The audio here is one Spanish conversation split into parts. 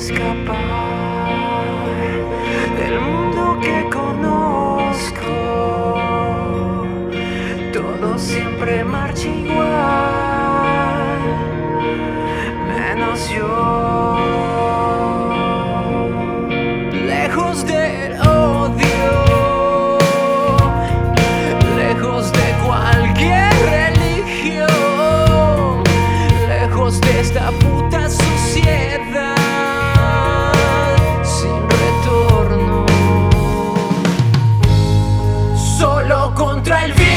escapar del mundo que conozco. Todo siempre marcha igual, menos yo. contra el viento.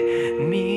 me.